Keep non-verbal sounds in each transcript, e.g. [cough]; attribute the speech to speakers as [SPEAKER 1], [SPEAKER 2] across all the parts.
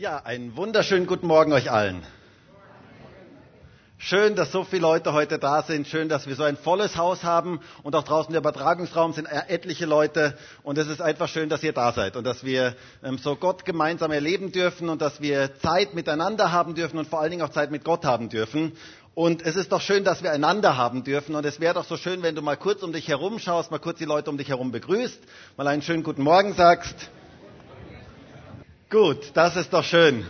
[SPEAKER 1] Ja, einen wunderschönen guten Morgen euch allen. Schön, dass so viele Leute heute da sind. Schön, dass wir so ein volles Haus haben. Und auch draußen im Übertragungsraum sind etliche Leute. Und es ist einfach schön, dass ihr da seid und dass wir ähm, so Gott gemeinsam erleben dürfen und dass wir Zeit miteinander haben dürfen und vor allen Dingen auch Zeit mit Gott haben dürfen. Und es ist doch schön, dass wir einander haben dürfen. Und es wäre doch so schön, wenn du mal kurz um dich herum schaust, mal kurz die Leute um dich herum begrüßt, mal einen schönen guten Morgen sagst. Gut, das ist doch schön.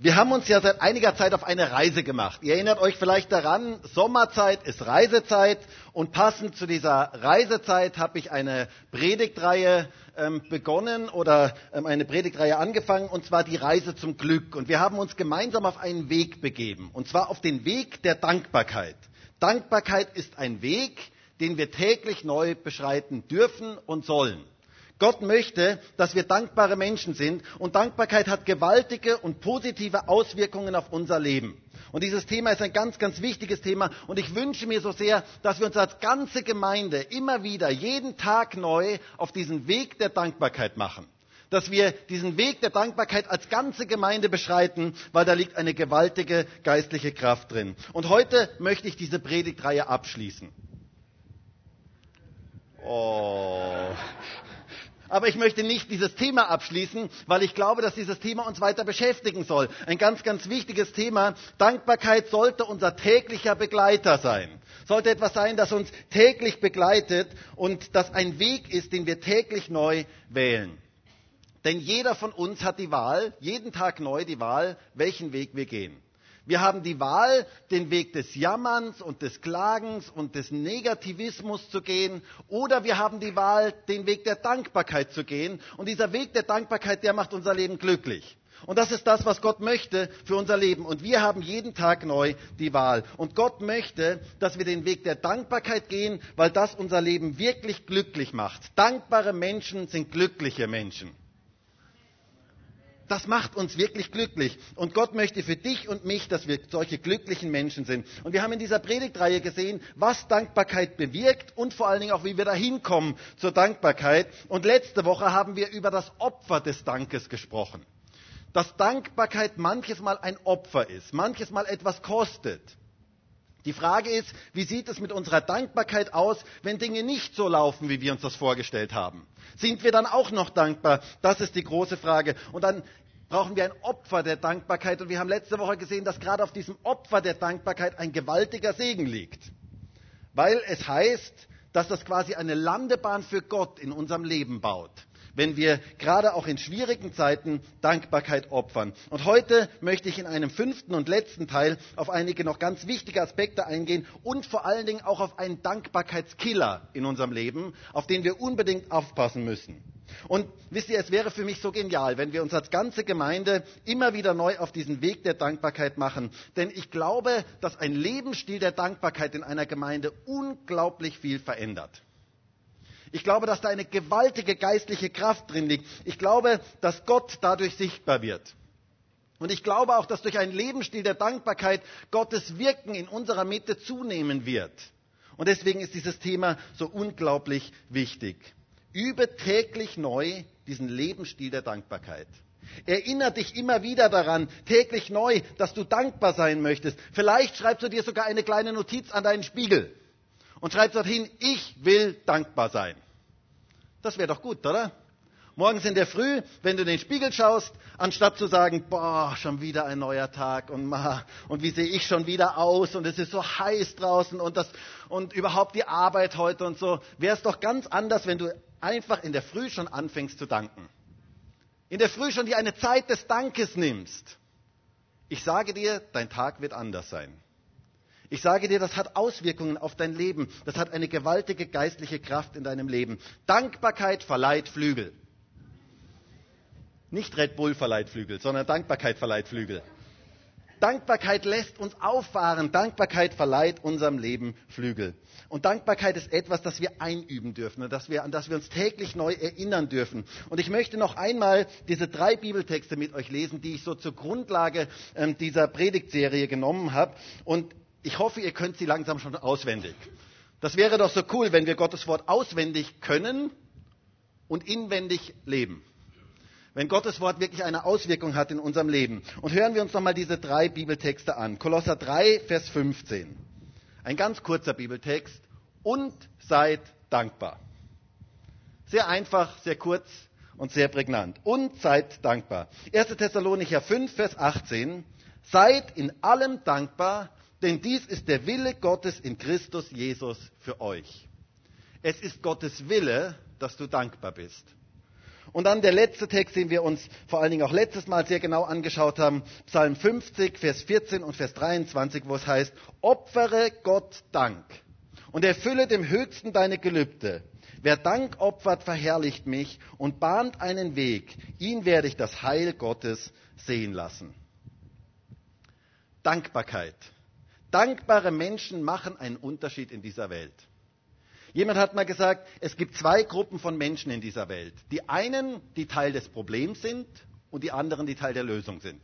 [SPEAKER 1] Wir haben uns ja seit einiger Zeit auf eine Reise gemacht. Ihr erinnert euch vielleicht daran, Sommerzeit ist Reisezeit und passend zu dieser Reisezeit habe ich eine Predigtreihe ähm, begonnen oder ähm, eine Predigtreihe angefangen und zwar die Reise zum Glück. Und wir haben uns gemeinsam auf einen Weg begeben und zwar auf den Weg der Dankbarkeit. Dankbarkeit ist ein Weg, den wir täglich neu beschreiten dürfen und sollen. Gott möchte, dass wir dankbare Menschen sind und Dankbarkeit hat gewaltige und positive Auswirkungen auf unser Leben. Und dieses Thema ist ein ganz, ganz wichtiges Thema und ich wünsche mir so sehr, dass wir uns als ganze Gemeinde immer wieder, jeden Tag neu auf diesen Weg der Dankbarkeit machen. Dass wir diesen Weg der Dankbarkeit als ganze Gemeinde beschreiten, weil da liegt eine gewaltige geistliche Kraft drin. Und heute möchte ich diese Predigtreihe abschließen. Oh, aber ich möchte nicht dieses Thema abschließen, weil ich glaube, dass dieses Thema uns weiter beschäftigen soll. Ein ganz, ganz wichtiges Thema. Dankbarkeit sollte unser täglicher Begleiter sein. Sollte etwas sein, das uns täglich begleitet und das ein Weg ist, den wir täglich neu wählen. Denn jeder von uns hat die Wahl, jeden Tag neu die Wahl, welchen Weg wir gehen. Wir haben die Wahl, den Weg des Jammerns und des Klagens und des Negativismus zu gehen, oder wir haben die Wahl, den Weg der Dankbarkeit zu gehen. Und dieser Weg der Dankbarkeit, der macht unser Leben glücklich. Und das ist das, was Gott möchte für unser Leben. Und wir haben jeden Tag neu die Wahl. Und Gott möchte, dass wir den Weg der Dankbarkeit gehen, weil das unser Leben wirklich glücklich macht. Dankbare Menschen sind glückliche Menschen. Das macht uns wirklich glücklich. Und Gott möchte für dich und mich, dass wir solche glücklichen Menschen sind. Und wir haben in dieser Predigtreihe gesehen, was Dankbarkeit bewirkt und vor allen Dingen auch, wie wir da hinkommen zur Dankbarkeit. Und letzte Woche haben wir über das Opfer des Dankes gesprochen. Dass Dankbarkeit manches Mal ein Opfer ist, manches Mal etwas kostet. Die Frage ist, wie sieht es mit unserer Dankbarkeit aus, wenn Dinge nicht so laufen, wie wir uns das vorgestellt haben? Sind wir dann auch noch dankbar? Das ist die große Frage. Und dann brauchen wir ein Opfer der Dankbarkeit. Und wir haben letzte Woche gesehen, dass gerade auf diesem Opfer der Dankbarkeit ein gewaltiger Segen liegt. Weil es heißt, dass das quasi eine Landebahn für Gott in unserem Leben baut wenn wir gerade auch in schwierigen Zeiten Dankbarkeit opfern. Und heute möchte ich in einem fünften und letzten Teil auf einige noch ganz wichtige Aspekte eingehen und vor allen Dingen auch auf einen Dankbarkeitskiller in unserem Leben, auf den wir unbedingt aufpassen müssen. Und wisst ihr, es wäre für mich so genial, wenn wir uns als ganze Gemeinde immer wieder neu auf diesen Weg der Dankbarkeit machen. Denn ich glaube, dass ein Lebensstil der Dankbarkeit in einer Gemeinde unglaublich viel verändert. Ich glaube, dass da eine gewaltige geistliche Kraft drin liegt. Ich glaube, dass Gott dadurch sichtbar wird. Und ich glaube auch, dass durch einen Lebensstil der Dankbarkeit Gottes Wirken in unserer Mitte zunehmen wird. Und deswegen ist dieses Thema so unglaublich wichtig. Übe täglich neu diesen Lebensstil der Dankbarkeit. Erinnere dich immer wieder daran, täglich neu, dass du dankbar sein möchtest. Vielleicht schreibst du dir sogar eine kleine Notiz an deinen Spiegel und schreibst dorthin, ich will dankbar sein. Das wäre doch gut, oder? Morgens in der Früh, wenn du in den Spiegel schaust, anstatt zu sagen, boah, schon wieder ein neuer Tag und, ma, und wie sehe ich schon wieder aus und es ist so heiß draußen und, das, und überhaupt die Arbeit heute und so, wäre es doch ganz anders, wenn du einfach in der Früh schon anfängst zu danken. In der Früh schon dir eine Zeit des Dankes nimmst. Ich sage dir, dein Tag wird anders sein. Ich sage dir, das hat Auswirkungen auf dein Leben. Das hat eine gewaltige geistliche Kraft in deinem Leben. Dankbarkeit verleiht Flügel. Nicht Red Bull verleiht Flügel, sondern Dankbarkeit verleiht Flügel. Dankbarkeit lässt uns auffahren. Dankbarkeit verleiht unserem Leben Flügel. Und Dankbarkeit ist etwas, das wir einüben dürfen und das wir, an das wir uns täglich neu erinnern dürfen. Und ich möchte noch einmal diese drei Bibeltexte mit euch lesen, die ich so zur Grundlage äh, dieser Predigtserie genommen habe. Und ich hoffe, ihr könnt sie langsam schon auswendig. Das wäre doch so cool, wenn wir Gottes Wort auswendig können und inwendig leben. Wenn Gottes Wort wirklich eine Auswirkung hat in unserem Leben. Und hören wir uns nochmal diese drei Bibeltexte an. Kolosser 3, Vers 15. Ein ganz kurzer Bibeltext. Und seid dankbar. Sehr einfach, sehr kurz und sehr prägnant. Und seid dankbar. 1. Thessalonicher 5, Vers 18. Seid in allem dankbar, denn dies ist der Wille Gottes in Christus Jesus für euch. Es ist Gottes Wille, dass du dankbar bist. Und dann der letzte Text, den wir uns vor allen Dingen auch letztes Mal sehr genau angeschaut haben, Psalm 50, Vers 14 und Vers 23, wo es heißt, opfere Gott Dank und erfülle dem Höchsten deine Gelübde. Wer Dank opfert, verherrlicht mich und bahnt einen Weg. Ihn werde ich das Heil Gottes sehen lassen. Dankbarkeit. Dankbare Menschen machen einen Unterschied in dieser Welt. Jemand hat mal gesagt, es gibt zwei Gruppen von Menschen in dieser Welt. Die einen, die Teil des Problems sind und die anderen, die Teil der Lösung sind.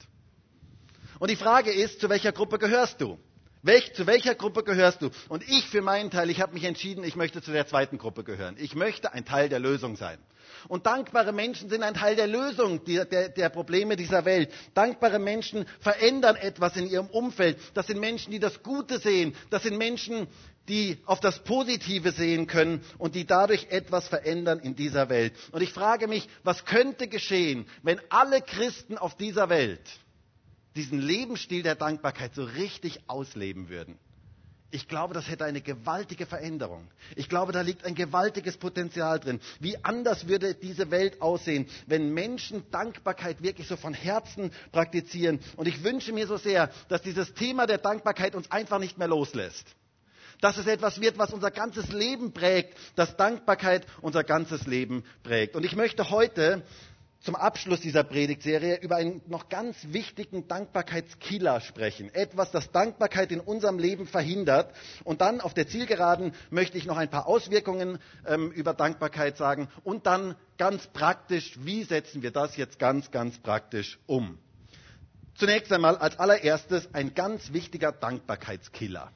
[SPEAKER 1] Und die Frage ist, zu welcher Gruppe gehörst du? Welch, zu welcher Gruppe gehörst du? Und ich für meinen Teil, ich habe mich entschieden, ich möchte zu der zweiten Gruppe gehören. Ich möchte ein Teil der Lösung sein. Und dankbare Menschen sind ein Teil der Lösung der, der, der, Probleme dieser Welt. Dankbare Menschen verändern etwas in ihrem Umfeld. Das sind Menschen, die das Gute sehen. Das sind Menschen, die auf das Positive sehen können und die dadurch etwas verändern in dieser Welt. Und ich frage mich, was könnte geschehen, wenn alle Christen auf dieser Welt diesen Lebensstil der Dankbarkeit so richtig ausleben würden? Ich glaube, das hätte eine gewaltige Veränderung. Ich glaube, da liegt ein gewaltiges Potenzial drin. Wie anders würde diese Welt aussehen, wenn Menschen Dankbarkeit wirklich so von Herzen praktizieren. Und ich wünsche mir so sehr, dass dieses Thema der Dankbarkeit uns einfach nicht mehr loslässt. Dass es etwas wird, was unser ganzes Leben prägt, dass Dankbarkeit unser ganzes Leben prägt. Und ich möchte heute zum Abschluss dieser Predigtserie über einen noch ganz wichtigen Dankbarkeitskiller sprechen. Etwas, das Dankbarkeit in unserem Leben verhindert. Und dann auf der Zielgeraden möchte ich noch ein paar Auswirkungen ähm, über Dankbarkeit sagen. Und dann ganz praktisch, wie setzen wir das jetzt ganz, ganz praktisch um? Zunächst einmal als allererstes ein ganz wichtiger Dankbarkeitskiller.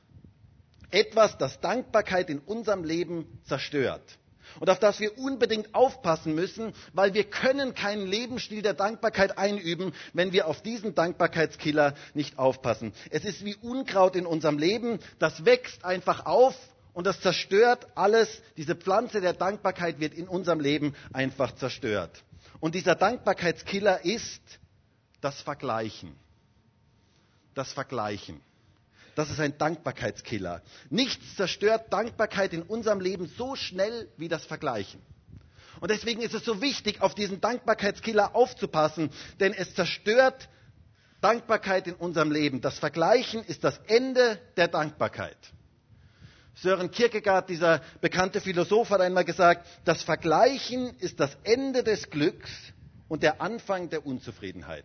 [SPEAKER 1] Etwas, das Dankbarkeit in unserem Leben zerstört und auf das wir unbedingt aufpassen müssen, weil wir können keinen Lebensstil der Dankbarkeit einüben, wenn wir auf diesen Dankbarkeitskiller nicht aufpassen. Es ist wie Unkraut in unserem Leben, das wächst einfach auf und das zerstört alles. Diese Pflanze der Dankbarkeit wird in unserem Leben einfach zerstört. Und dieser Dankbarkeitskiller ist das Vergleichen. Das Vergleichen. Das ist ein Dankbarkeitskiller. Nichts zerstört Dankbarkeit in unserem Leben so schnell wie das Vergleichen. Und deswegen ist es so wichtig, auf diesen Dankbarkeitskiller aufzupassen, denn es zerstört Dankbarkeit in unserem Leben. Das Vergleichen ist das Ende der Dankbarkeit. Sören Kierkegaard, dieser bekannte Philosoph, hat einmal gesagt, das Vergleichen ist das Ende des Glücks und der Anfang der Unzufriedenheit.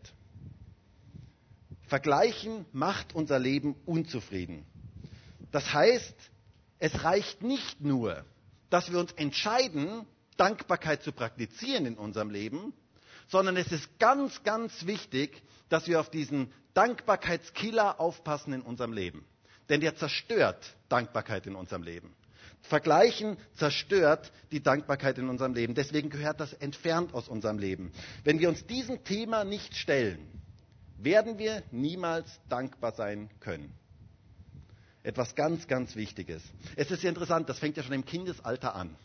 [SPEAKER 1] Vergleichen macht unser Leben unzufrieden. Das heißt, es reicht nicht nur, dass wir uns entscheiden, Dankbarkeit zu praktizieren in unserem Leben, sondern es ist ganz, ganz wichtig, dass wir auf diesen Dankbarkeitskiller aufpassen in unserem Leben. Denn der zerstört Dankbarkeit in unserem Leben. Vergleichen zerstört die Dankbarkeit in unserem Leben. Deswegen gehört das entfernt aus unserem Leben. Wenn wir uns diesem Thema nicht stellen, werden wir niemals dankbar sein können. Etwas ganz, ganz Wichtiges. Es ist interessant, das fängt ja schon im Kindesalter an.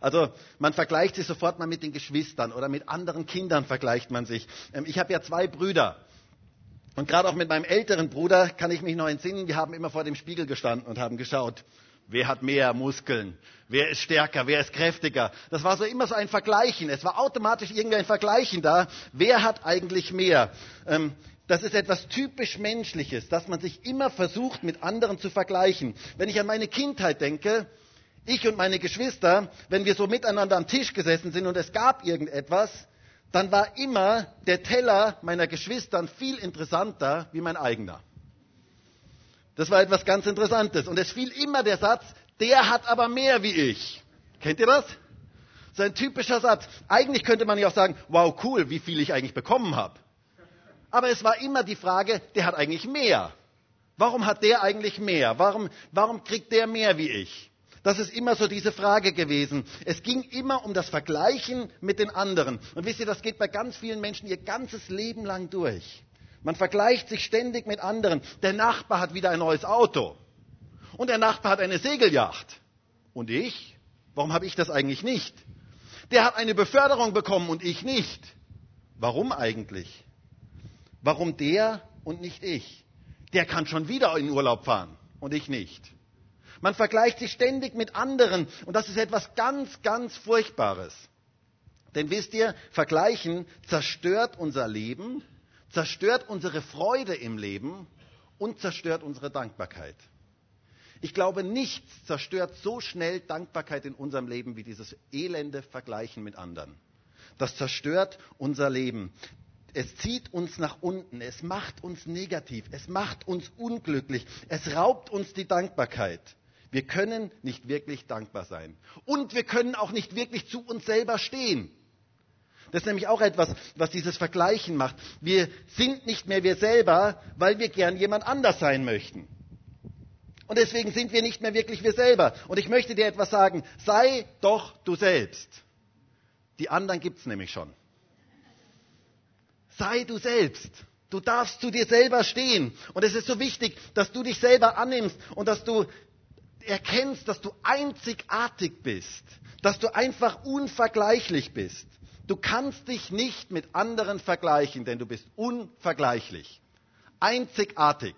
[SPEAKER 1] Also man vergleicht sich sofort mal mit den Geschwistern oder mit anderen Kindern vergleicht man sich. Ähm, ich habe ja zwei Brüder. Und gerade auch mit meinem älteren Bruder kann ich mich noch entsinnen, wir haben immer vor dem Spiegel gestanden und haben geschaut, Wer hat mehr Muskeln? Wer ist stärker? Wer ist kräftiger? Das war so immer so ein Vergleichen. Es war automatisch irgendwie ein Vergleichen da. Wer hat eigentlich mehr? Ähm, das ist etwas typisch Menschliches, dass man sich immer versucht, mit anderen zu vergleichen. Wenn ich an meine Kindheit denke, ich und meine Geschwister, wenn wir so miteinander am Tisch gesessen sind und es gab irgendetwas, dann war immer der Teller meiner Geschwistern viel interessanter wie mein eigener. Das war etwas ganz Interessantes. Und es fiel immer der Satz, der hat aber mehr wie ich. Kennt ihr das? So ein typischer Satz. Eigentlich könnte man ja auch sagen, wow, cool, wie viel ich eigentlich bekommen habe. Aber es war immer die Frage, der hat eigentlich mehr. Warum hat der eigentlich mehr? Warum, warum kriegt der mehr wie ich? Das ist immer so diese Frage gewesen. Es ging immer um das Vergleichen mit den anderen. Und wisst ihr, das geht bei ganz vielen Menschen ihr ganzes Leben lang durch. Man vergleicht sich ständig mit anderen. Der Nachbar hat wieder ein neues Auto. Und der Nachbar hat eine Segelyacht. Und ich? Warum habe ich das eigentlich nicht? Der hat eine Beförderung bekommen und ich nicht. Warum eigentlich? Warum der und nicht ich? Der kann schon wieder in Urlaub fahren und ich nicht. Man vergleicht sich ständig mit anderen und das ist etwas ganz, ganz Furchtbares. Denn wisst ihr, Vergleichen zerstört unser Leben, zerstört unsere Freude im Leben und zerstört unsere Dankbarkeit. Ich glaube, nichts zerstört so schnell Dankbarkeit in unserem Leben wie dieses elende Vergleichen mit anderen. Das zerstört unser Leben. Es zieht uns nach unten, es macht uns negativ, es macht uns unglücklich, es raubt uns die Dankbarkeit. Wir können nicht wirklich dankbar sein. Und wir können auch nicht wirklich zu uns selber stehen. Das ist nämlich auch etwas, was dieses Vergleichen macht. Wir sind nicht mehr wir selber, weil wir gern jemand anders sein möchten. Und deswegen sind wir nicht mehr wirklich wir selber. Und ich möchte dir etwas sagen. Sei doch du selbst. Die anderen gibt es nämlich schon. Sei du selbst. Du darfst zu dir selber stehen. Und es ist so wichtig, dass du dich selber annimmst und dass du erkennst, dass du einzigartig bist, dass du einfach unvergleichlich bist. Du kannst dich nicht mit anderen vergleichen, denn du bist unvergleichlich. Einzigartig.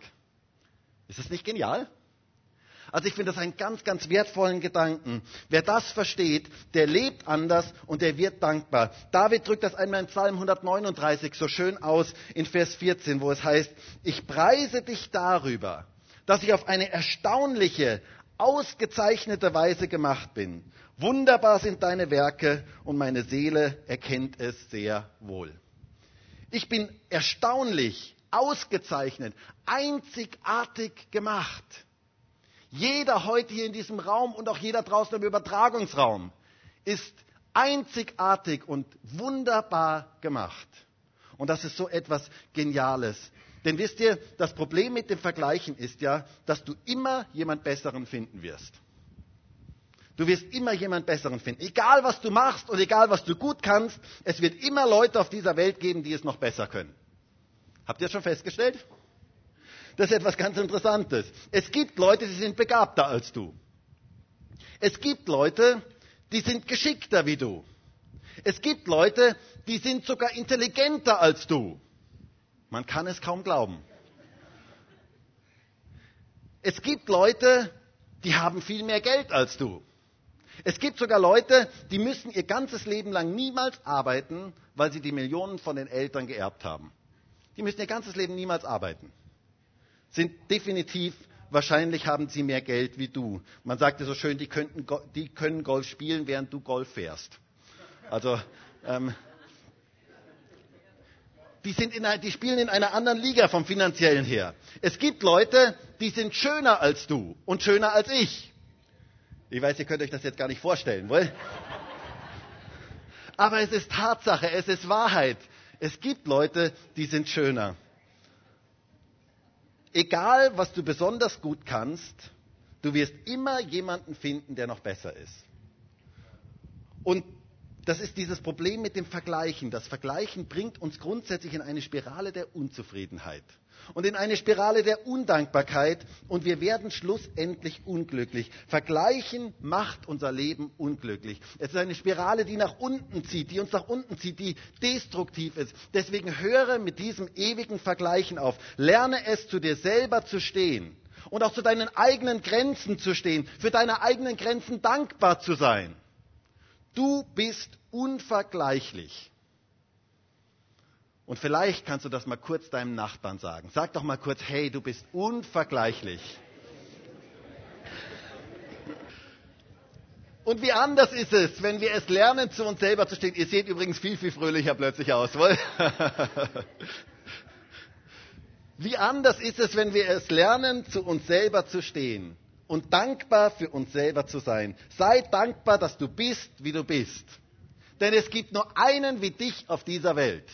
[SPEAKER 1] Ist das nicht genial? Also ich finde das einen ganz, ganz wertvollen Gedanken. Wer das versteht, der lebt anders und der wird dankbar. David drückt das einmal in Psalm 139 so schön aus in Vers 14, wo es heißt, ich preise dich darüber, dass ich auf eine erstaunliche, ausgezeichnete Weise gemacht bin. Wunderbar sind deine Werke und meine Seele erkennt es sehr wohl. Ich bin erstaunlich, ausgezeichnet, einzigartig gemacht. Jeder heute hier in diesem Raum und auch jeder draußen im Übertragungsraum ist einzigartig und wunderbar gemacht. Und das ist so etwas Geniales. Denn wisst ihr, das Problem mit dem Vergleichen ist ja, dass du immer jemand Besseren finden wirst. Du wirst immer jemand Besseren finden. Egal was du machst und egal was du gut kannst, es wird immer Leute auf dieser Welt geben, die es noch besser können. Habt ihr das schon festgestellt? Das ist etwas ganz Interessantes. Es gibt Leute, die sind begabter als du. Es gibt Leute, die sind geschickter wie du. Es gibt Leute, die sind sogar intelligenter als du. Man kann es kaum glauben. Es gibt Leute, die haben viel mehr Geld als du. Es gibt sogar Leute, die müssen ihr ganzes Leben lang niemals arbeiten, weil sie die Millionen von den Eltern geerbt haben. Die müssen ihr ganzes Leben niemals arbeiten. Sind definitiv, wahrscheinlich haben sie mehr Geld wie du. Man sagte so schön, die, könnten, die können Golf spielen, während du Golf fährst. Also, ähm, die, sind in, die spielen in einer anderen Liga vom finanziellen her. Es gibt Leute, die sind schöner als du und schöner als ich. Ich weiß, ihr könnt euch das jetzt gar nicht vorstellen, wohl? Aber es ist Tatsache, es ist Wahrheit. Es gibt Leute, die sind schöner. Egal, was du besonders gut kannst, du wirst immer jemanden finden, der noch besser ist. Und das ist dieses Problem mit dem Vergleichen. Das Vergleichen bringt uns grundsätzlich in eine Spirale der Unzufriedenheit und in eine Spirale der Undankbarkeit und wir werden schlussendlich unglücklich. Vergleichen macht unser Leben unglücklich. Es ist eine Spirale, die nach unten zieht, die uns nach unten zieht, die destruktiv ist. Deswegen höre mit diesem ewigen Vergleichen auf. Lerne es, zu dir selber zu stehen und auch zu deinen eigenen Grenzen zu stehen, für deine eigenen Grenzen dankbar zu sein. Du bist unvergleichlich. Und vielleicht kannst du das mal kurz deinem Nachbarn sagen. Sag doch mal kurz, hey, du bist unvergleichlich. Und wie anders ist es, wenn wir es lernen, zu uns selber zu stehen. Ihr seht übrigens viel, viel fröhlicher plötzlich aus. Wohl? [laughs] wie anders ist es, wenn wir es lernen, zu uns selber zu stehen und dankbar für uns selber zu sein. Sei dankbar, dass du bist, wie du bist. Denn es gibt nur einen wie dich auf dieser Welt.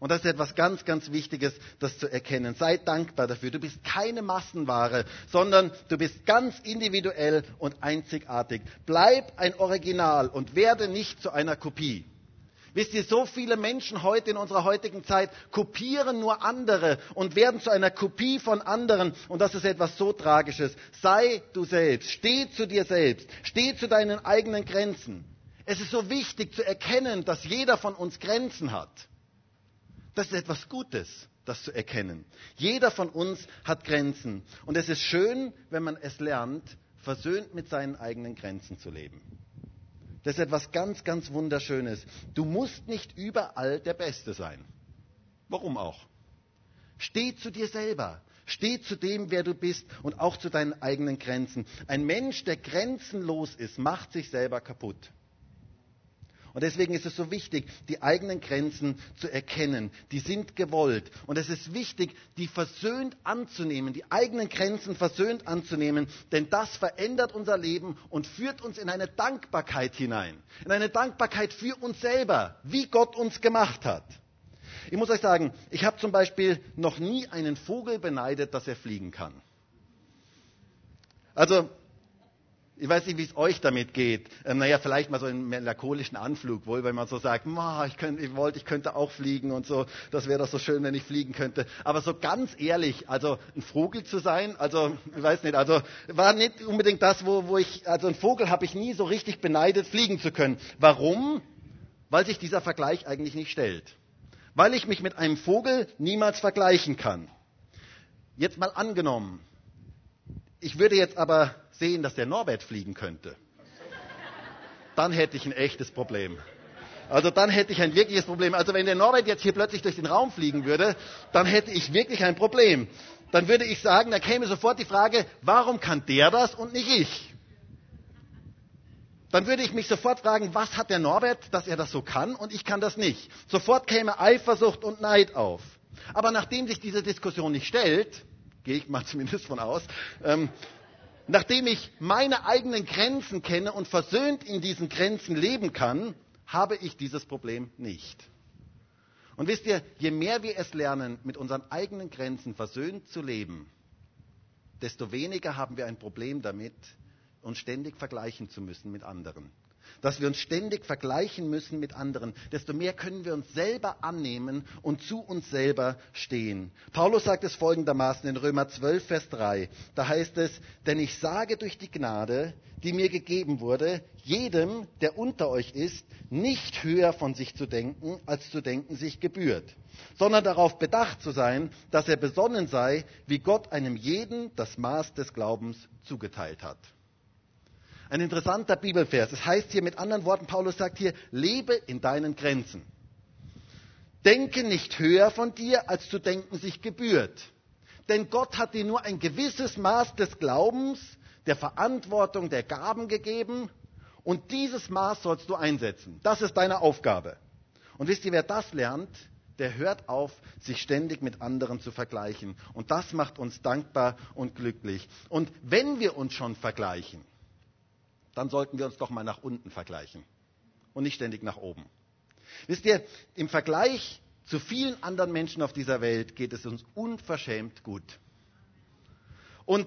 [SPEAKER 1] Und das ist etwas ganz, ganz Wichtiges, das zu erkennen. Sei dankbar dafür. Du bist keine Massenware, sondern du bist ganz individuell und einzigartig. Bleib ein Original und werde nicht zu einer Kopie. Wisst ihr, so viele Menschen heute in unserer heutigen Zeit kopieren nur andere und werden zu einer Kopie von anderen. Und das ist etwas so Tragisches. Sei du selbst. Steh zu dir selbst. Steh zu deinen eigenen Grenzen. Es ist so wichtig zu erkennen, dass jeder von uns Grenzen hat. Das ist etwas Gutes, das zu erkennen. Jeder von uns hat Grenzen. Und es ist schön, wenn man es lernt, versöhnt mit seinen eigenen Grenzen zu leben. Das ist etwas ganz, ganz Wunderschönes. Du musst nicht überall der Beste sein. Warum auch? Steh zu dir selber. Steh zu dem, wer du bist und auch zu deinen eigenen Grenzen. Ein Mensch, der grenzenlos ist, macht sich selber kaputt. Und deswegen ist es so wichtig, die eigenen Grenzen zu erkennen. Die sind gewollt. Und es ist wichtig, die versöhnt anzunehmen, die eigenen Grenzen versöhnt anzunehmen, denn das verändert unser Leben und führt uns in eine Dankbarkeit hinein. In eine Dankbarkeit für uns selber, wie Gott uns gemacht hat. Ich muss euch sagen, ich habe zum Beispiel noch nie einen Vogel beneidet, dass er fliegen kann. Also ich weiß nicht, wie es euch damit geht. Ähm, naja, vielleicht mal so einen melancholischen Anflug, wohl, wenn man so sagt, ich, könnte, ich wollte, ich könnte auch fliegen und so. Das wäre doch so schön, wenn ich fliegen könnte. Aber so ganz ehrlich, also ein Vogel zu sein, also ich weiß nicht, also war nicht unbedingt das, wo, wo ich, also ein Vogel habe ich nie so richtig beneidet, fliegen zu können. Warum? Weil sich dieser Vergleich eigentlich nicht stellt. Weil ich mich mit einem Vogel niemals vergleichen kann. Jetzt mal angenommen. Ich würde jetzt aber sehen, dass der Norbert fliegen könnte, dann hätte ich ein echtes Problem. Also dann hätte ich ein wirkliches Problem. Also wenn der Norbert jetzt hier plötzlich durch den Raum fliegen würde, dann hätte ich wirklich ein Problem. Dann würde ich sagen, da käme sofort die Frage, warum kann der das und nicht ich? Dann würde ich mich sofort fragen, was hat der Norbert, dass er das so kann und ich kann das nicht? Sofort käme Eifersucht und Neid auf. Aber nachdem sich diese Diskussion nicht stellt, gehe ich mal [laughs] zumindest von aus, ähm, Nachdem ich meine eigenen Grenzen kenne und versöhnt in diesen Grenzen leben kann, habe ich dieses Problem nicht. Und wisst ihr, je mehr wir es lernen, mit unseren eigenen Grenzen versöhnt zu leben, desto weniger haben wir ein Problem damit, uns ständig vergleichen zu müssen mit anderen dass wir uns ständig vergleichen müssen mit anderen, desto mehr können wir uns selber annehmen und zu uns selber stehen. Paulus sagt es folgendermaßen in Römer 12, Vers 3. Da heißt es, denn ich sage durch die Gnade, die mir gegeben wurde, jedem, der unter euch ist, nicht höher von sich zu denken, als zu denken sich gebührt, sondern darauf bedacht zu sein, dass er besonnen sei, wie Gott einem jeden das Maß des Glaubens zugeteilt hat. Ein interessanter Bibelvers. Es heißt hier mit anderen Worten, Paulus sagt hier, lebe in deinen Grenzen. Denke nicht höher von dir, als zu denken sich gebührt. Denn Gott hat dir nur ein gewisses Maß des Glaubens, der Verantwortung, der Gaben gegeben. Und dieses Maß sollst du einsetzen. Das ist deine Aufgabe. Und wisst ihr, wer das lernt, der hört auf, sich ständig mit anderen zu vergleichen. Und das macht uns dankbar und glücklich. Und wenn wir uns schon vergleichen, dann sollten wir uns doch mal nach unten vergleichen und nicht ständig nach oben. Wisst ihr, im Vergleich zu vielen anderen Menschen auf dieser Welt geht es uns unverschämt gut. Und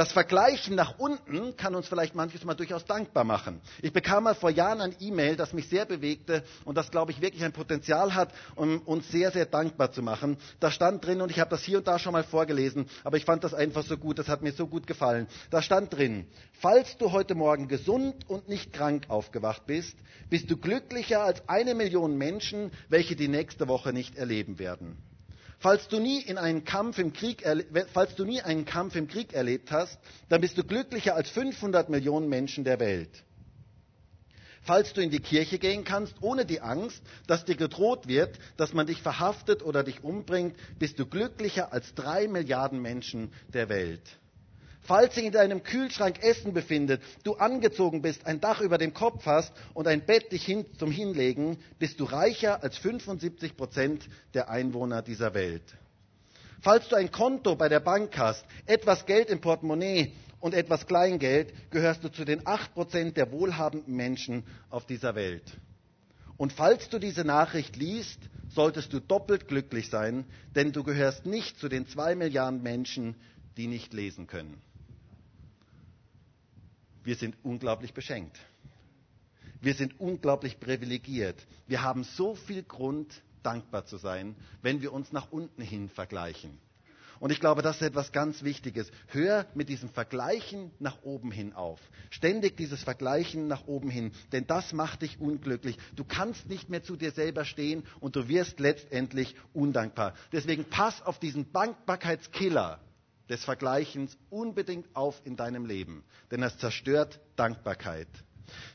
[SPEAKER 1] das Vergleichen nach unten kann uns vielleicht manches Mal durchaus dankbar machen. Ich bekam mal vor Jahren ein E-Mail, das mich sehr bewegte und das, glaube ich, wirklich ein Potenzial hat, um uns sehr, sehr dankbar zu machen. Da stand drin, und ich habe das hier und da schon mal vorgelesen, aber ich fand das einfach so gut, das hat mir so gut gefallen. Da stand drin, falls du heute Morgen gesund und nicht krank aufgewacht bist, bist du glücklicher als eine Million Menschen, welche die nächste Woche nicht erleben werden. Falls du nie in einen Kampf im Krieg, falls du nie einen Kampf im Krieg erlebt hast, dann bist du glücklicher als 500 Millionen Menschen der Welt. Falls du in die Kirche gehen kannst, ohne die Angst, dass dir gedroht wird, dass man dich verhaftet oder dich umbringt, bist du glücklicher als drei Milliarden Menschen der Welt. Falls sich in deinem Kühlschrank Essen befindet, du angezogen bist, ein Dach über dem Kopf hast und ein Bett dich hin, zum Hinlegen, bist du reicher als 75 Prozent der Einwohner dieser Welt. Falls du ein Konto bei der Bank hast, etwas Geld im Portemonnaie und etwas Kleingeld, gehörst du zu den 8 Prozent der wohlhabenden Menschen auf dieser Welt. Und falls du diese Nachricht liest, solltest du doppelt glücklich sein, denn du gehörst nicht zu den zwei Milliarden Menschen, die nicht lesen können. Wir sind unglaublich beschenkt. Wir sind unglaublich privilegiert. Wir haben so viel Grund, dankbar zu sein, wenn wir uns nach unten hin vergleichen. Und ich glaube, das ist etwas ganz Wichtiges. Hör mit diesem Vergleichen nach oben hin auf. Ständig dieses Vergleichen nach oben hin. Denn das macht dich unglücklich. Du kannst nicht mehr zu dir selber stehen und du wirst letztendlich undankbar. Deswegen pass auf diesen Dankbarkeitskiller des Vergleichens unbedingt auf in deinem Leben. Denn das zerstört Dankbarkeit.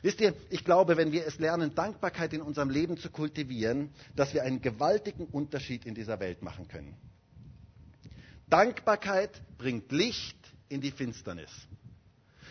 [SPEAKER 1] Wisst ihr, ich glaube, wenn wir es lernen, Dankbarkeit in unserem Leben zu kultivieren, dass wir einen gewaltigen Unterschied in dieser Welt machen können. Dankbarkeit bringt Licht in die Finsternis.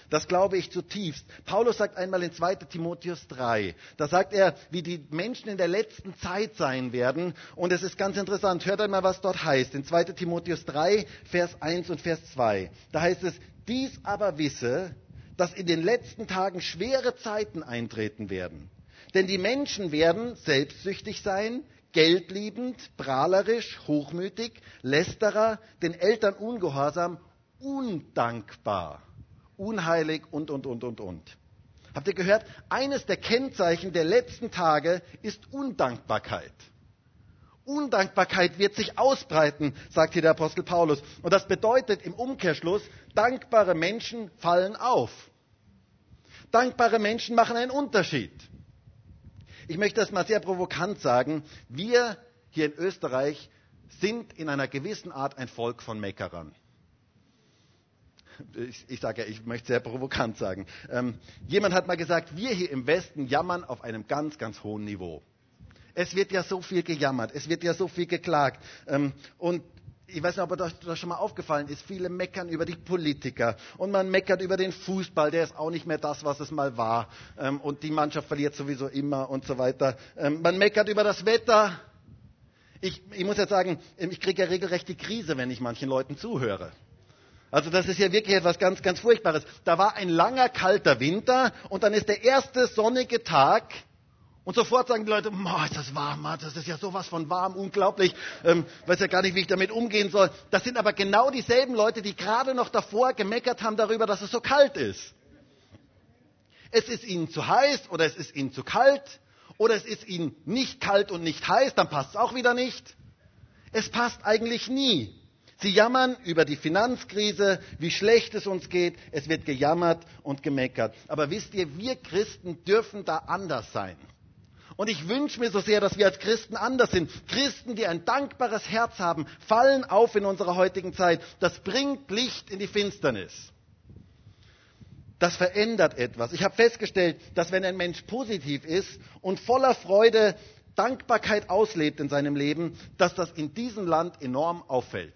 [SPEAKER 1] Das glaube ich zutiefst. Paulus sagt einmal in 2 Timotheus 3, da sagt er, wie die Menschen in der letzten Zeit sein werden. Und es ist ganz interessant. Hört einmal, was dort heißt. In 2 Timotheus 3, Vers 1 und Vers 2. Da heißt es, dies aber wisse, dass in den letzten Tagen schwere Zeiten eintreten werden. Denn die Menschen werden selbstsüchtig sein, geldliebend, prahlerisch, hochmütig, lästerer, den Eltern ungehorsam, undankbar, unheilig und, und, und, und, und. Habt ihr gehört? Eines der Kennzeichen der letzten Tage ist Undankbarkeit. Undankbarkeit wird sich ausbreiten, sagt hier der Apostel Paulus. Und das bedeutet im Umkehrschluss, dankbare Menschen fallen auf. Dankbare Menschen machen einen Unterschied. Ich möchte das mal sehr provokant sagen. Wir hier in Österreich sind in einer gewissen Art ein Volk von Meckerern. Ich, ich sage ja, ich möchte sehr provokant sagen. Ähm, jemand hat mal gesagt, wir hier im Westen jammern auf einem ganz, ganz hohen Niveau. Es wird ja so viel gejammert, es wird ja so viel geklagt. Ähm, und ich weiß nicht, ob euch das schon mal aufgefallen ist, viele meckern über die Politiker und man meckert über den Fußball, der ist auch nicht mehr das, was es mal war ähm, und die Mannschaft verliert sowieso immer und so weiter. Ähm, man meckert über das Wetter. Ich, ich muss jetzt sagen, ähm, ich kriege ja regelrecht die Krise, wenn ich manchen Leuten zuhöre. Also das ist ja wirklich etwas ganz, ganz Furchtbares. Da war ein langer, kalter Winter und dann ist der erste sonnige Tag und sofort sagen die Leute, ist das warm, das ist ja sowas von warm, unglaublich, ähm, weiß ja gar nicht, wie ich damit umgehen soll. Das sind aber genau dieselben Leute, die gerade noch davor gemeckert haben darüber, dass es so kalt ist. Es ist ihnen zu heiß oder es ist ihnen zu kalt oder es ist ihnen nicht kalt und nicht heiß, dann passt es auch wieder nicht. Es passt eigentlich nie. Sie jammern über die Finanzkrise, wie schlecht es uns geht. Es wird gejammert und gemeckert. Aber wisst ihr, wir Christen dürfen da anders sein. Und ich wünsche mir so sehr, dass wir als Christen anders sind. Christen, die ein dankbares Herz haben, fallen auf in unserer heutigen Zeit. Das bringt Licht in die Finsternis. Das verändert etwas. Ich habe festgestellt, dass wenn ein Mensch positiv ist und voller Freude Dankbarkeit auslebt in seinem Leben, dass das in diesem Land enorm auffällt.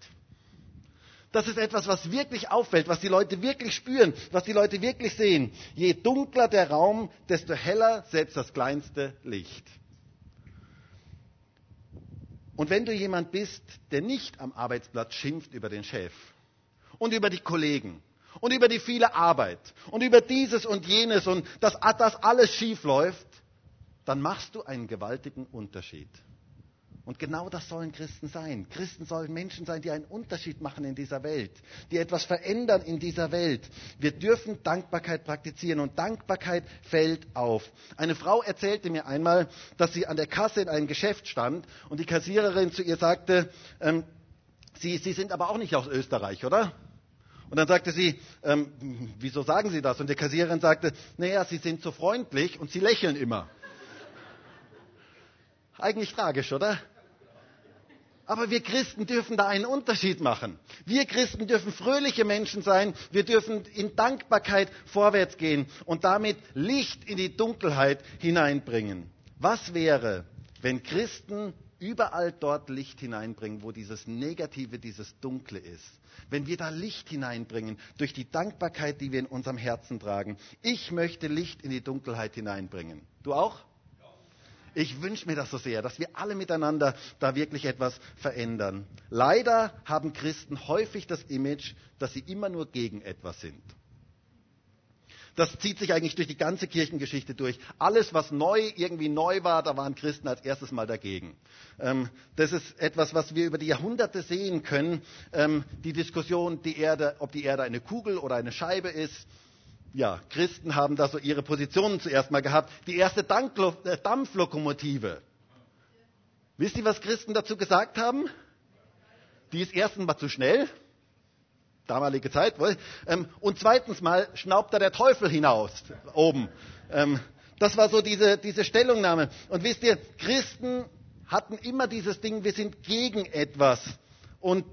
[SPEAKER 1] Das ist etwas, was wirklich auffällt, was die Leute wirklich spüren, was die Leute wirklich sehen. Je dunkler der Raum, desto heller setzt das kleinste Licht. Und wenn du jemand bist, der nicht am Arbeitsplatz schimpft über den Chef und über die Kollegen und über die viele Arbeit und über dieses und jenes und dass das alles schief läuft, dann machst du einen gewaltigen Unterschied. Und genau das sollen Christen sein. Christen sollen Menschen sein, die einen Unterschied machen in dieser Welt, die etwas verändern in dieser Welt. Wir dürfen Dankbarkeit praktizieren und Dankbarkeit fällt auf. Eine Frau erzählte mir einmal, dass sie an der Kasse in einem Geschäft stand und die Kassiererin zu ihr sagte, ähm, sie, sie sind aber auch nicht aus Österreich, oder? Und dann sagte sie, ähm, wieso sagen Sie das? Und die Kassiererin sagte, naja, Sie sind so freundlich und Sie lächeln immer. Eigentlich tragisch, oder? Aber wir Christen dürfen da einen Unterschied machen. Wir Christen dürfen fröhliche Menschen sein. Wir dürfen in Dankbarkeit vorwärts gehen und damit Licht in die Dunkelheit hineinbringen. Was wäre, wenn Christen überall dort Licht hineinbringen, wo dieses Negative, dieses Dunkle ist. Wenn wir da Licht hineinbringen durch die Dankbarkeit, die wir in unserem Herzen tragen. Ich möchte Licht in die Dunkelheit hineinbringen. Du auch? Ich wünsche mir das so sehr, dass wir alle miteinander da wirklich etwas verändern. Leider haben Christen häufig das Image, dass sie immer nur gegen etwas sind. Das zieht sich eigentlich durch die ganze Kirchengeschichte durch. Alles, was neu irgendwie neu war, da waren Christen als erstes Mal dagegen. Ähm, das ist etwas, was wir über die Jahrhunderte sehen können. Ähm, die Diskussion, die Erde, ob die Erde eine Kugel oder eine Scheibe ist. Ja, Christen haben da so ihre Positionen zuerst mal gehabt. Die erste äh, Dampflokomotive. Wisst ihr, was Christen dazu gesagt haben? Die ist erstens mal zu schnell damalige Zeit. Ähm, und zweitens mal schnaubt da der Teufel hinaus oben. Ähm, das war so diese, diese Stellungnahme. Und wisst ihr, Christen hatten immer dieses Ding, wir sind gegen etwas. Und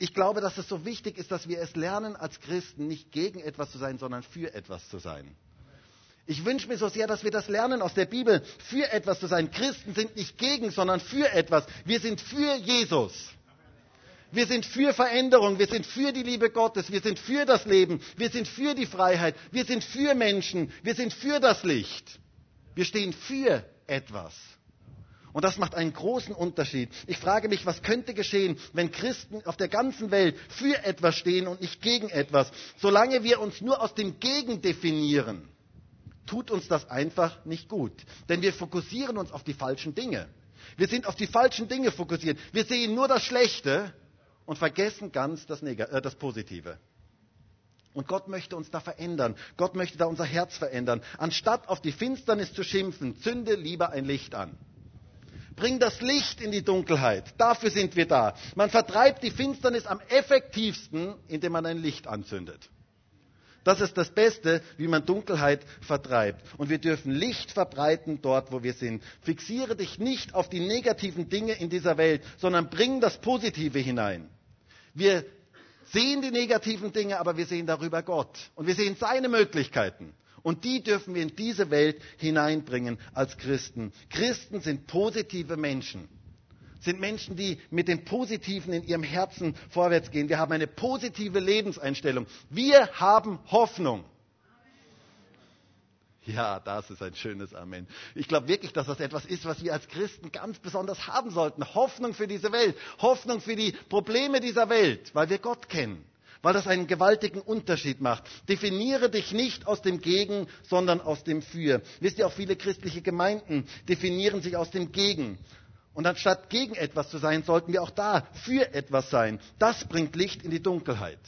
[SPEAKER 1] ich glaube, dass es so wichtig ist, dass wir es lernen, als Christen nicht gegen etwas zu sein, sondern für etwas zu sein. Ich wünsche mir so sehr, dass wir das lernen aus der Bibel, für etwas zu sein. Christen sind nicht gegen, sondern für etwas. Wir sind für Jesus. Wir sind für Veränderung, wir sind für die Liebe Gottes, wir sind für das Leben, wir sind für die Freiheit, wir sind für Menschen, wir sind für das Licht. Wir stehen für etwas. Und das macht einen großen Unterschied. Ich frage mich, was könnte geschehen, wenn Christen auf der ganzen Welt für etwas stehen und nicht gegen etwas? Solange wir uns nur aus dem Gegen definieren, tut uns das einfach nicht gut. Denn wir fokussieren uns auf die falschen Dinge. Wir sind auf die falschen Dinge fokussiert. Wir sehen nur das Schlechte und vergessen ganz das, Neg äh, das Positive. Und Gott möchte uns da verändern. Gott möchte da unser Herz verändern. Anstatt auf die Finsternis zu schimpfen, zünde lieber ein Licht an. Bring das Licht in die Dunkelheit. Dafür sind wir da. Man vertreibt die Finsternis am effektivsten, indem man ein Licht anzündet. Das ist das Beste, wie man Dunkelheit vertreibt. Und wir dürfen Licht verbreiten dort, wo wir sind. Fixiere dich nicht auf die negativen Dinge in dieser Welt, sondern bring das Positive hinein. Wir sehen die negativen Dinge, aber wir sehen darüber Gott. Und wir sehen seine Möglichkeiten. Und die dürfen wir in diese Welt hineinbringen als Christen. Christen sind positive Menschen. Sind Menschen, die mit dem Positiven in ihrem Herzen vorwärts gehen. Wir haben eine positive Lebenseinstellung. Wir haben Hoffnung. Ja, das ist ein schönes Amen. Ich glaube wirklich, dass das etwas ist, was wir als Christen ganz besonders haben sollten. Hoffnung für diese Welt, Hoffnung für die Probleme dieser Welt, weil wir Gott kennen, weil das einen gewaltigen Unterschied macht. Definiere dich nicht aus dem Gegen, sondern aus dem Für. Wisst ihr, auch viele christliche Gemeinden definieren sich aus dem Gegen. Und anstatt gegen etwas zu sein, sollten wir auch da für etwas sein. Das bringt Licht in die Dunkelheit.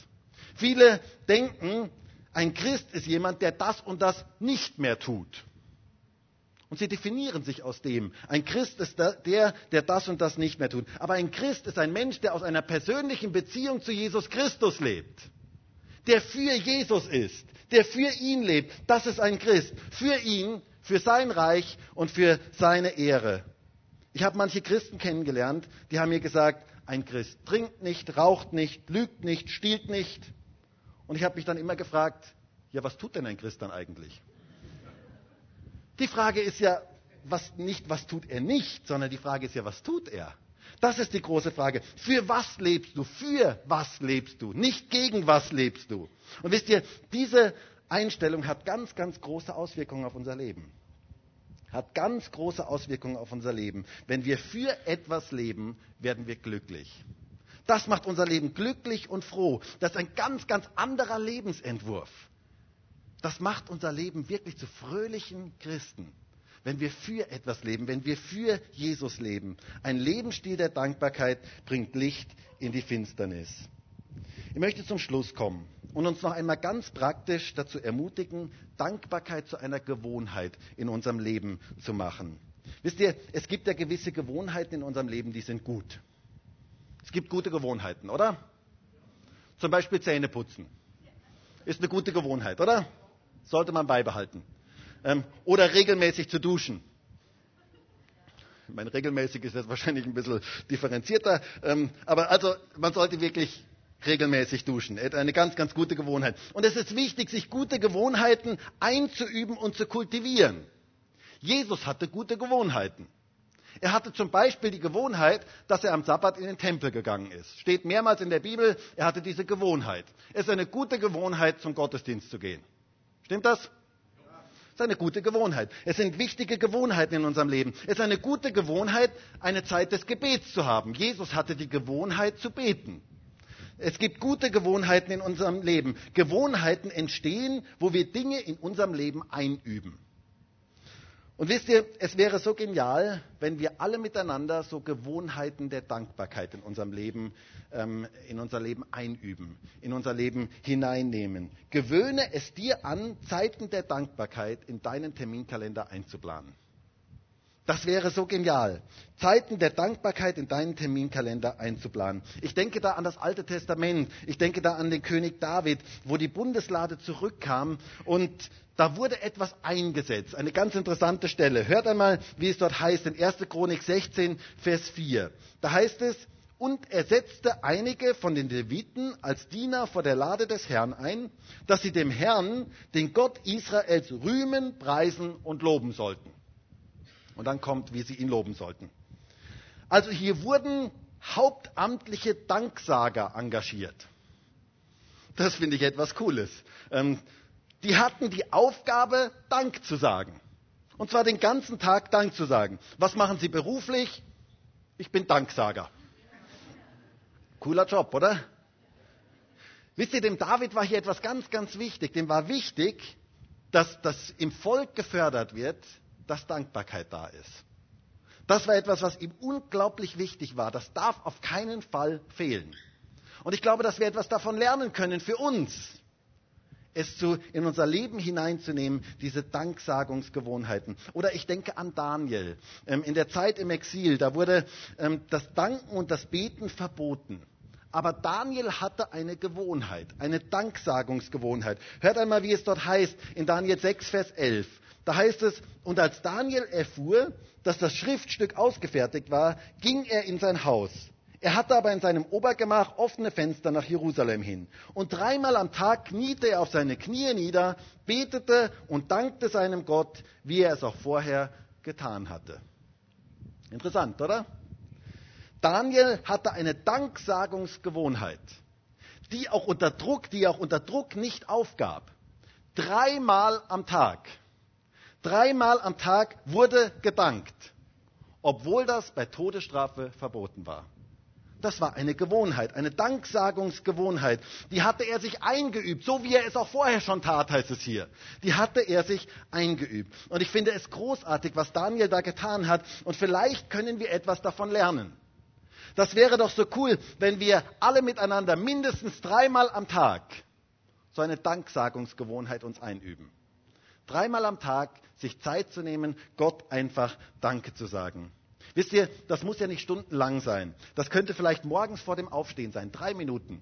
[SPEAKER 1] Viele denken, ein Christ ist jemand, der das und das nicht mehr tut. Und sie definieren sich aus dem. Ein Christ ist der, der das und das nicht mehr tut. Aber ein Christ ist ein Mensch, der aus einer persönlichen Beziehung zu Jesus Christus lebt. Der für Jesus ist. Der für ihn lebt. Das ist ein Christ. Für ihn, für sein Reich und für seine Ehre. Ich habe manche Christen kennengelernt, die haben mir gesagt, ein Christ trinkt nicht, raucht nicht, lügt nicht, stiehlt nicht. Und ich habe mich dann immer gefragt, ja, was tut denn ein Christ dann eigentlich? Die Frage ist ja was, nicht, was tut er nicht, sondern die Frage ist ja, was tut er? Das ist die große Frage. Für was lebst du? Für was lebst du? Nicht gegen was lebst du? Und wisst ihr, diese Einstellung hat ganz, ganz große Auswirkungen auf unser Leben. Hat ganz große Auswirkungen auf unser Leben. Wenn wir für etwas leben, werden wir glücklich. Das macht unser Leben glücklich und froh. Das ist ein ganz, ganz anderer Lebensentwurf. Das macht unser Leben wirklich zu fröhlichen Christen. Wenn wir für etwas leben, wenn wir für Jesus leben. Ein Lebensstil der Dankbarkeit bringt Licht in die Finsternis. Ich möchte zum Schluss kommen und uns noch einmal ganz praktisch dazu ermutigen, Dankbarkeit zu einer Gewohnheit in unserem Leben zu machen. Wisst ihr, es gibt ja gewisse Gewohnheiten in unserem Leben, die sind gut. Es gibt gute Gewohnheiten, oder? Zum Beispiel Zähne putzen. Ist eine gute Gewohnheit, oder? Sollte man beibehalten. Ähm, oder regelmäßig zu duschen. Ich meine, regelmäßig ist jetzt [laughs] wahrscheinlich ein bisschen differenzierter. Ähm, aber also, man sollte wirklich regelmäßig duschen. Eine ganz, ganz gute Gewohnheit. Und es ist wichtig, sich gute Gewohnheiten einzuüben und zu kultivieren. Jesus hatte gute Gewohnheiten. Er hatte zum Beispiel die Gewohnheit, dass er am Sabbat in den Tempel gegangen ist. Steht mehrmals in der Bibel, er hatte diese Gewohnheit. Es ist eine gute Gewohnheit, zum Gottesdienst zu gehen. Stimmt das? Es ist eine gute Gewohnheit. Es sind wichtige Gewohnheiten in unserem Leben. Es ist eine gute Gewohnheit, eine Zeit des Gebets zu haben. Jesus hatte die Gewohnheit zu beten. Es gibt gute Gewohnheiten in unserem Leben. Gewohnheiten entstehen, wo wir Dinge in unserem Leben einüben. Und wisst ihr, es wäre so genial, wenn wir alle miteinander so Gewohnheiten der Dankbarkeit in unserem Leben, ähm, in unser Leben einüben, in unser Leben hineinnehmen. Gewöhne es dir an, Zeiten der Dankbarkeit in deinen Terminkalender einzuplanen. Das wäre so genial. Zeiten der Dankbarkeit in deinen Terminkalender einzuplanen. Ich denke da an das Alte Testament. Ich denke da an den König David, wo die Bundeslade zurückkam und da wurde etwas eingesetzt. Eine ganz interessante Stelle. Hört einmal, wie es dort heißt in 1. Chronik 16, Vers 4. Da heißt es, und er setzte einige von den Leviten als Diener vor der Lade des Herrn ein, dass sie dem Herrn, den Gott Israels, rühmen, preisen und loben sollten. Und dann kommt, wie sie ihn loben sollten. Also hier wurden hauptamtliche Danksager engagiert. Das finde ich etwas Cooles. Ähm, die hatten die Aufgabe, Dank zu sagen. Und zwar den ganzen Tag Dank zu sagen. Was machen sie beruflich? Ich bin Danksager. Cooler Job, oder? Wisst ihr, dem David war hier etwas ganz, ganz wichtig. Dem war wichtig, dass das im Volk gefördert wird, dass Dankbarkeit da ist. Das war etwas, was ihm unglaublich wichtig war. Das darf auf keinen Fall fehlen. Und ich glaube, dass wir etwas davon lernen können für uns, es zu, in unser Leben hineinzunehmen, diese Danksagungsgewohnheiten. Oder ich denke an Daniel. Ähm, in der Zeit im Exil, da wurde ähm, das Danken und das Beten verboten. Aber Daniel hatte eine Gewohnheit, eine Danksagungsgewohnheit. Hört einmal, wie es dort heißt in Daniel 6, Vers 11. Da heißt es, und als Daniel erfuhr, dass das Schriftstück ausgefertigt war, ging er in sein Haus. Er hatte aber in seinem Obergemach offene Fenster nach Jerusalem hin. Und dreimal am Tag kniete er auf seine Knie nieder, betete und dankte seinem Gott, wie er es auch vorher getan hatte. Interessant, oder? Daniel hatte eine Danksagungsgewohnheit, die auch unter Druck, die auch unter Druck nicht aufgab. Dreimal am Tag Dreimal am Tag wurde gedankt, obwohl das bei Todesstrafe verboten war. Das war eine Gewohnheit, eine Danksagungsgewohnheit. Die hatte er sich eingeübt, so wie er es auch vorher schon tat, heißt es hier. Die hatte er sich eingeübt. Und ich finde es großartig, was Daniel da getan hat. Und vielleicht können wir etwas davon lernen. Das wäre doch so cool, wenn wir alle miteinander mindestens dreimal am Tag so eine Danksagungsgewohnheit uns einüben. Dreimal am Tag sich Zeit zu nehmen, Gott einfach Danke zu sagen. Wisst ihr, das muss ja nicht stundenlang sein. Das könnte vielleicht morgens vor dem Aufstehen sein. Drei Minuten.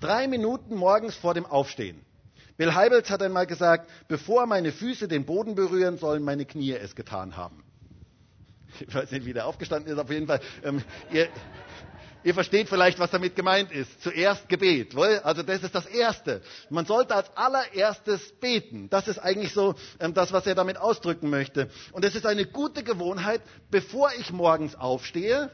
[SPEAKER 1] Drei Minuten morgens vor dem Aufstehen. Bill Heibels hat einmal gesagt, bevor meine Füße den Boden berühren, sollen meine Knie es getan haben. Ich weiß nicht, wie der aufgestanden ist, auf jeden Fall. Ähm, ihr, Ihr versteht vielleicht, was damit gemeint ist. Zuerst Gebet. Also das ist das Erste. Man sollte als allererstes beten. Das ist eigentlich so ähm, das, was er damit ausdrücken möchte. Und es ist eine gute Gewohnheit, bevor ich morgens aufstehe,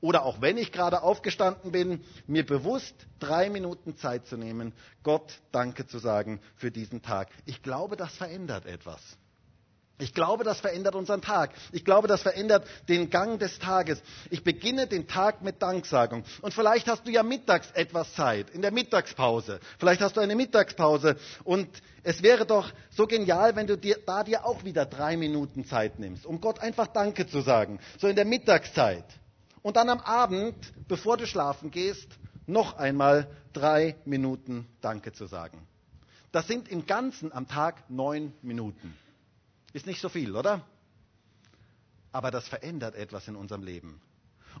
[SPEAKER 1] oder auch wenn ich gerade aufgestanden bin, mir bewusst drei Minuten Zeit zu nehmen, Gott Danke zu sagen für diesen Tag. Ich glaube, das verändert etwas. Ich glaube, das verändert unseren Tag. Ich glaube, das verändert den Gang des Tages. Ich beginne den Tag mit Danksagung. Und vielleicht hast du ja mittags etwas Zeit, in der Mittagspause. Vielleicht hast du eine Mittagspause. Und es wäre doch so genial, wenn du dir, da dir auch wieder drei Minuten Zeit nimmst, um Gott einfach Danke zu sagen. So in der Mittagszeit. Und dann am Abend, bevor du schlafen gehst, noch einmal drei Minuten Danke zu sagen. Das sind im Ganzen am Tag neun Minuten. Ist nicht so viel, oder? Aber das verändert etwas in unserem Leben.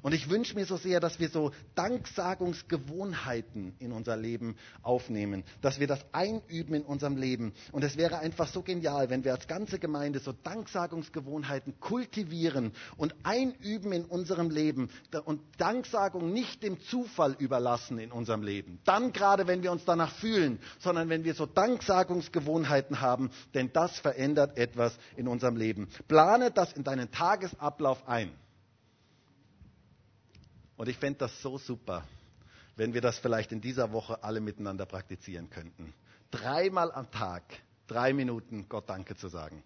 [SPEAKER 1] Und ich wünsche mir so sehr, dass wir so Danksagungsgewohnheiten in unser Leben aufnehmen, dass wir das einüben in unserem Leben. Und es wäre einfach so genial, wenn wir als ganze Gemeinde so Danksagungsgewohnheiten kultivieren und einüben in unserem Leben und Danksagung nicht dem Zufall überlassen in unserem Leben. Dann gerade, wenn wir uns danach fühlen, sondern wenn wir so Danksagungsgewohnheiten haben, denn das verändert etwas in unserem Leben. Plane das in deinen Tagesablauf ein. Und ich fände das so super, wenn wir das vielleicht in dieser Woche alle miteinander praktizieren könnten. Dreimal am Tag, drei Minuten Gott Danke zu sagen.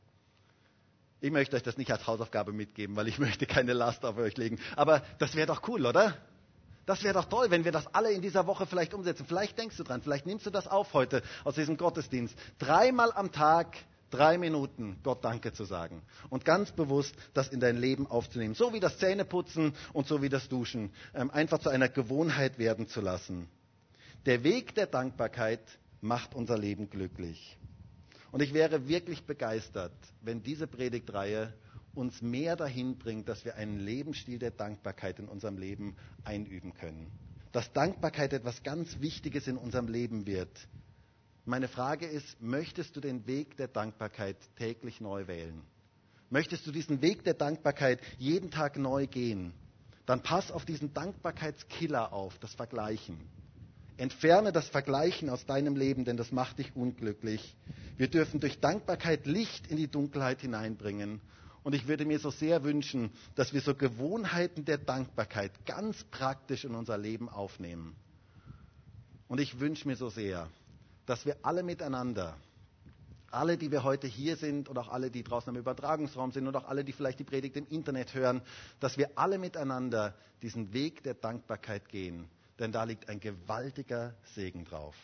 [SPEAKER 1] Ich möchte euch das nicht als Hausaufgabe mitgeben, weil ich [laughs] möchte keine Last auf euch legen. Aber das wäre doch cool, oder? Das wäre doch toll, wenn wir das alle in dieser Woche vielleicht umsetzen. Vielleicht denkst du dran, vielleicht nimmst du das auf heute aus diesem Gottesdienst. Dreimal am Tag drei Minuten Gott Danke zu sagen und ganz bewusst das in dein Leben aufzunehmen. So wie das Zähneputzen und so wie das Duschen. Ähm, einfach zu einer Gewohnheit werden zu lassen. Der Weg der Dankbarkeit macht unser Leben glücklich. Und ich wäre wirklich begeistert, wenn diese Predigtreihe uns mehr dahin bringt, dass wir einen Lebensstil der Dankbarkeit in unserem Leben einüben können. Dass Dankbarkeit etwas ganz Wichtiges in unserem Leben wird. Meine Frage ist, möchtest du den Weg der Dankbarkeit täglich neu wählen? Möchtest du diesen Weg der Dankbarkeit jeden Tag neu gehen? Dann pass auf diesen Dankbarkeitskiller auf, das Vergleichen. Entferne das Vergleichen aus deinem Leben, denn das macht dich unglücklich. Wir dürfen durch Dankbarkeit Licht in die Dunkelheit hineinbringen und ich würde mir so sehr wünschen, dass wir so Gewohnheiten der Dankbarkeit ganz praktisch in unser Leben aufnehmen. Und ich wünsche mir so sehr, dass wir alle miteinander, alle, die wir heute hier sind und auch alle, die draußen im Übertragungsraum sind und auch alle, die vielleicht die Predigt im Internet hören, dass wir alle miteinander diesen Weg der Dankbarkeit gehen. Denn da liegt ein gewaltiger Segen drauf.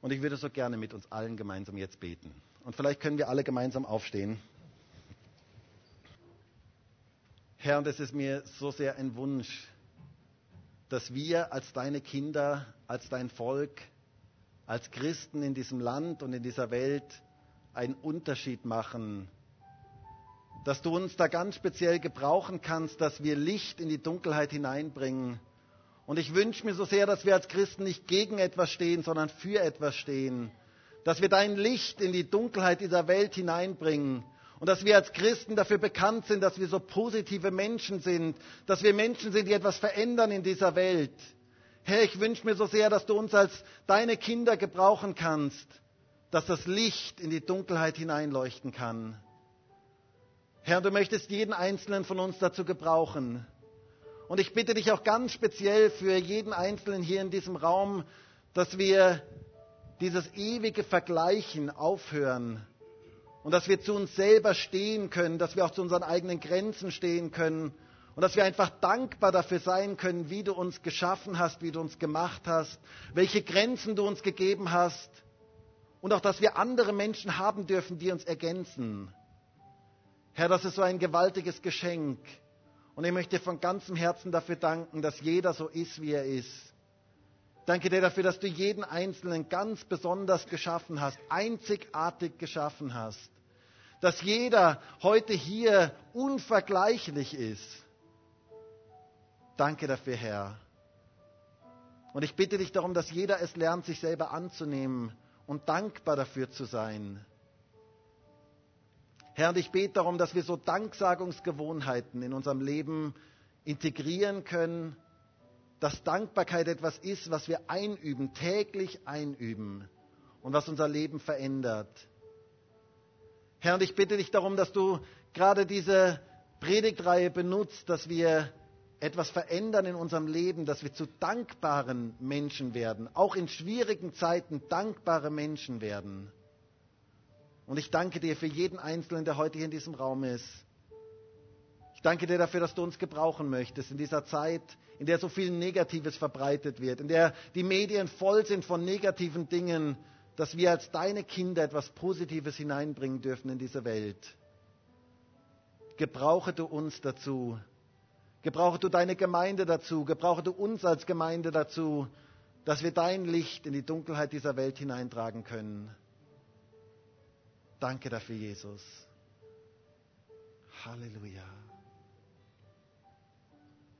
[SPEAKER 1] Und ich würde so gerne mit uns allen gemeinsam jetzt beten. Und vielleicht können wir alle gemeinsam aufstehen. Herr, und es ist mir so sehr ein Wunsch, dass wir als deine Kinder, als dein Volk, als Christen in diesem Land und in dieser Welt einen Unterschied machen. Dass du uns da ganz speziell gebrauchen kannst, dass wir Licht in die Dunkelheit hineinbringen. Und ich wünsche mir so sehr, dass wir als Christen nicht gegen etwas stehen, sondern für etwas stehen. Dass wir dein Licht in die Dunkelheit dieser Welt hineinbringen und dass wir als Christen dafür bekannt sind, dass wir so positive Menschen sind, dass wir Menschen sind, die etwas verändern in dieser Welt. Herr, ich wünsche mir so sehr, dass du uns als deine Kinder gebrauchen kannst, dass das Licht in die Dunkelheit hineinleuchten kann. Herr, du möchtest jeden einzelnen von uns dazu gebrauchen. Und ich bitte dich auch ganz speziell für jeden Einzelnen hier in diesem Raum, dass wir dieses ewige Vergleichen aufhören, und dass wir zu uns selber stehen können, dass wir auch zu unseren eigenen Grenzen stehen können und dass wir einfach dankbar dafür sein können, wie du uns geschaffen hast, wie du uns gemacht hast, welche Grenzen du uns gegeben hast und auch, dass wir andere Menschen haben dürfen, die uns ergänzen. Herr, das ist so ein gewaltiges Geschenk. Und ich möchte von ganzem Herzen dafür danken, dass jeder so ist, wie er ist. Danke dir dafür, dass du jeden Einzelnen ganz besonders geschaffen hast, einzigartig geschaffen hast. Dass jeder heute hier unvergleichlich ist. Danke dafür, Herr. Und ich bitte dich darum, dass jeder es lernt, sich selber anzunehmen und dankbar dafür zu sein. Herr, und ich bete darum, dass wir so Danksagungsgewohnheiten in unserem Leben integrieren können dass Dankbarkeit etwas ist, was wir einüben, täglich einüben und was unser Leben verändert. Herr, und ich bitte dich darum, dass du gerade diese Predigtreihe benutzt, dass wir etwas verändern in unserem Leben, dass wir zu dankbaren Menschen werden, auch in schwierigen Zeiten dankbare Menschen werden. Und ich danke dir für jeden Einzelnen, der heute hier in diesem Raum ist. Ich danke dir dafür, dass du uns gebrauchen möchtest in dieser Zeit, in der so viel Negatives verbreitet wird, in der die Medien voll sind von negativen Dingen, dass wir als deine Kinder etwas Positives hineinbringen dürfen in diese Welt. Gebrauche du uns dazu. Gebrauche du deine Gemeinde dazu. Gebrauche du uns als Gemeinde dazu, dass wir dein Licht in die Dunkelheit dieser Welt hineintragen können. Danke dafür, Jesus. Halleluja.